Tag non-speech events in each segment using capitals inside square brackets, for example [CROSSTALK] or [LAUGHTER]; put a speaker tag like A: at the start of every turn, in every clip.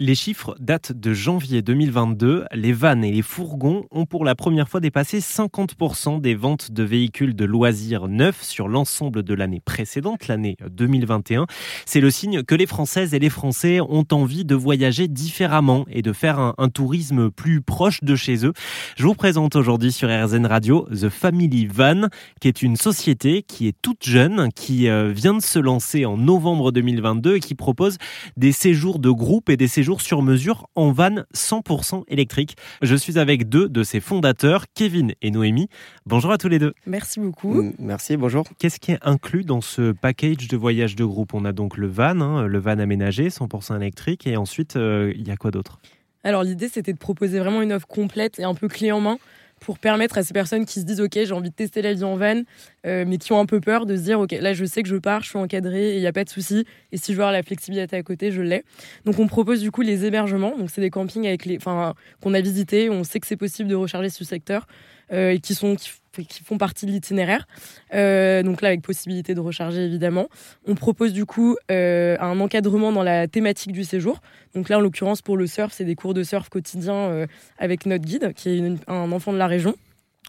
A: Les chiffres datent de janvier 2022. Les vannes et les fourgons ont pour la première fois dépassé 50% des ventes de véhicules de loisirs neufs sur l'ensemble de l'année précédente, l'année 2021. C'est le signe que les Françaises et les Français ont envie de voyager différemment et de faire un, tourisme plus proche de chez eux. Je vous présente aujourd'hui sur RZN Radio The Family Van, qui est une société qui est toute jeune, qui euh, vient de se lancer en novembre 2022 et qui propose des séjours de groupe et des séjours sur mesure en van 100% électrique. Je suis avec deux de ses fondateurs, Kevin et Noémie. Bonjour à tous les deux.
B: Merci beaucoup. Mm,
C: merci, bonjour.
A: Qu'est-ce qui est inclus dans ce package de voyage de groupe? On a donc le van, hein, le van aménagé, 100% électrique, et ensuite, euh, il y a quoi d'autre?
B: Alors l'idée c'était de proposer vraiment une offre complète et un peu clé en main pour permettre à ces personnes qui se disent ok j'ai envie de tester la vie en van euh, mais qui ont un peu peur de se dire ok là je sais que je pars je suis encadré et il n'y a pas de souci. Et si je veux avoir la flexibilité à côté je l'ai. Donc on propose du coup les hébergements. Donc c'est des campings avec les enfin qu'on a visités. On sait que c'est possible de recharger ce secteur euh, et qui sont font partie de l'itinéraire. Euh, donc là, avec possibilité de recharger évidemment. On propose du coup un encadrement dans la thématique du séjour. Donc là, en l'occurrence, pour le surf, c'est des cours de surf quotidiens avec notre guide, qui est un enfant de la région.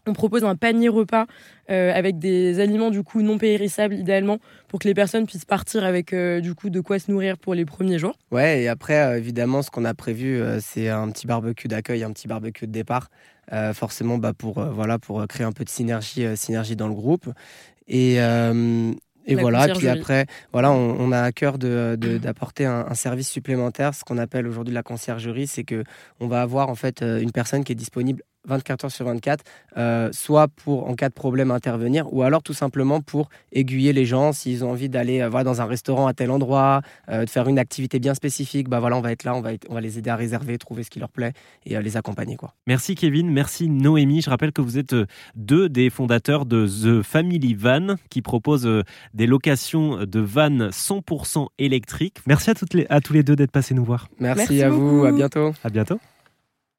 B: On propose un panier repas euh, avec des aliments du coup non périssables idéalement pour que les personnes puissent partir avec euh, du coup de quoi se nourrir pour les premiers jours.
C: Ouais, et après euh, évidemment ce qu'on a prévu c'est un petit barbecue d'accueil, un petit barbecue de départ, forcément bah, pour voilà pour créer un peu de synergie synergie dans le groupe. Et et voilà, puis après, voilà, on, a à cœur [CLEARS THROAT] d'apporter de, un, un, service supplémentaire, ce qu'on appelle aujourd'hui la conciergerie, c'est que on va avoir en fait une personne qui est disponible 24 heures sur 24, euh, soit pour en cas de problème intervenir, ou alors tout simplement pour aiguiller les gens s'ils ont envie d'aller euh, dans un restaurant à tel endroit, euh, de faire une activité bien spécifique. Bah voilà, on va être là, on va, on va les aider à réserver, trouver ce qui leur plaît et les accompagner quoi.
A: Merci Kevin, merci Noémie. Je rappelle que vous êtes deux des fondateurs de The Family Van, qui propose des locations de vannes 100% électriques. Merci à toutes les à tous les deux d'être passés nous voir.
C: Merci, à vous, à bientôt.
A: À bientôt.